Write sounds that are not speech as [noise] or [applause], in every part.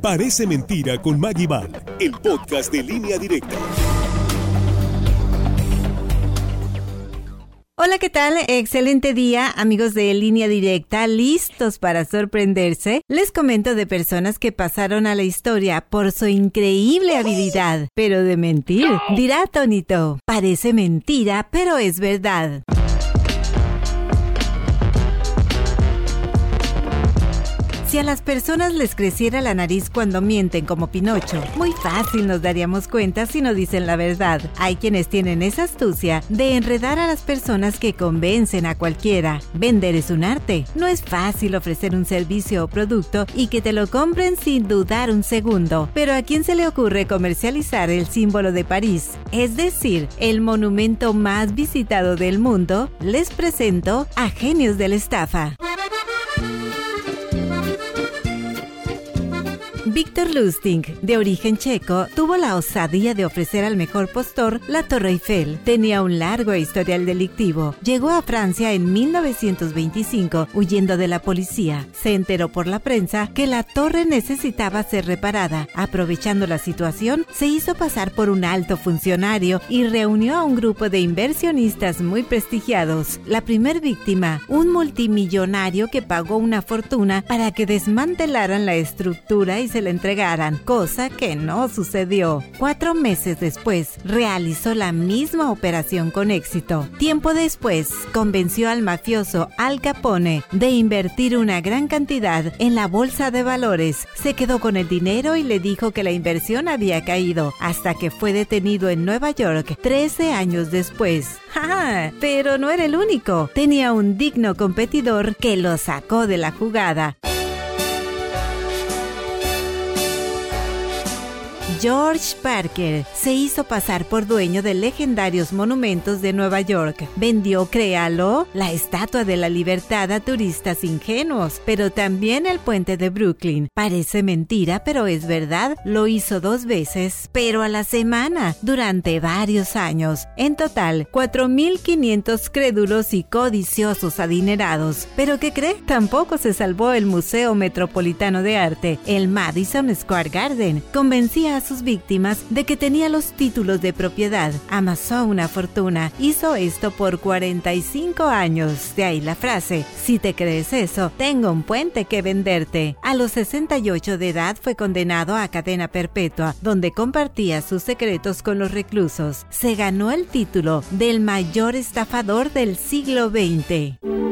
Parece mentira con Maggie Val, el podcast de línea directa. Hola, ¿qué tal? Excelente día, amigos de Línea Directa, listos para sorprenderse. Les comento de personas que pasaron a la historia por su increíble habilidad, pero de mentir. Dirá Tonito, parece mentira, pero es verdad. Si a las personas les creciera la nariz cuando mienten como Pinocho, muy fácil nos daríamos cuenta si no dicen la verdad. Hay quienes tienen esa astucia de enredar a las personas que convencen a cualquiera. Vender es un arte. No es fácil ofrecer un servicio o producto y que te lo compren sin dudar un segundo. Pero ¿a quién se le ocurre comercializar el símbolo de París? Es decir, el monumento más visitado del mundo. Les presento a genios de la estafa. Víctor Lustig, de origen checo, tuvo la osadía de ofrecer al mejor postor la Torre Eiffel. Tenía un largo historial delictivo. Llegó a Francia en 1925 huyendo de la policía. Se enteró por la prensa que la torre necesitaba ser reparada. Aprovechando la situación, se hizo pasar por un alto funcionario y reunió a un grupo de inversionistas muy prestigiados. La primer víctima, un multimillonario que pagó una fortuna para que desmantelaran la estructura y se le entregaran, cosa que no sucedió. Cuatro meses después, realizó la misma operación con éxito. Tiempo después, convenció al mafioso Al Capone de invertir una gran cantidad en la bolsa de valores. Se quedó con el dinero y le dijo que la inversión había caído, hasta que fue detenido en Nueva York 13 años después. [laughs] ¡Ja! Pero no era el único. Tenía un digno competidor que lo sacó de la jugada. George Parker se hizo pasar por dueño de legendarios monumentos de Nueva York. Vendió, créalo, la Estatua de la Libertad a turistas ingenuos, pero también el puente de Brooklyn. Parece mentira, pero es verdad. Lo hizo dos veces, pero a la semana, durante varios años. En total, 4.500 crédulos y codiciosos adinerados. ¿Pero qué cree? Tampoco se salvó el Museo Metropolitano de Arte, el Madison Square Garden. Convencía a sus víctimas de que tenía los títulos de propiedad. Amasó una fortuna. Hizo esto por 45 años. De ahí la frase, si te crees eso, tengo un puente que venderte. A los 68 de edad fue condenado a cadena perpetua, donde compartía sus secretos con los reclusos. Se ganó el título del mayor estafador del siglo XX.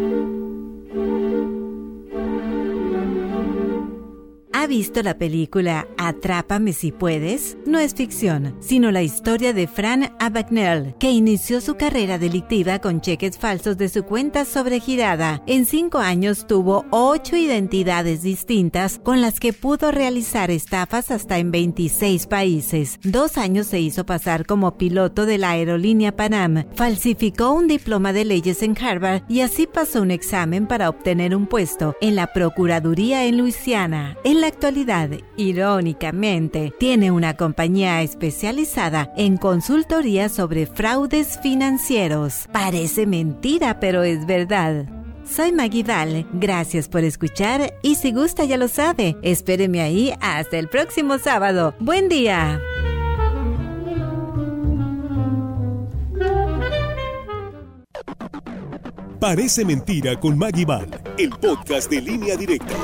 ¿Ha visto la película Atrápame si puedes? No es ficción, sino la historia de Fran Abagnale, que inició su carrera delictiva con cheques falsos de su cuenta sobregirada. En cinco años tuvo ocho identidades distintas con las que pudo realizar estafas hasta en 26 países. Dos años se hizo pasar como piloto de la aerolínea Panam, falsificó un diploma de leyes en Harvard y así pasó un examen para obtener un puesto en la Procuraduría en Luisiana. En la actualidad, irónicamente, tiene una compañía especializada en consultoría sobre fraudes financieros. Parece mentira, pero es verdad. Soy Maggie gracias por escuchar y si gusta ya lo sabe, espéreme ahí hasta el próximo sábado. Buen día. Parece mentira con Maggie el podcast de línea directa.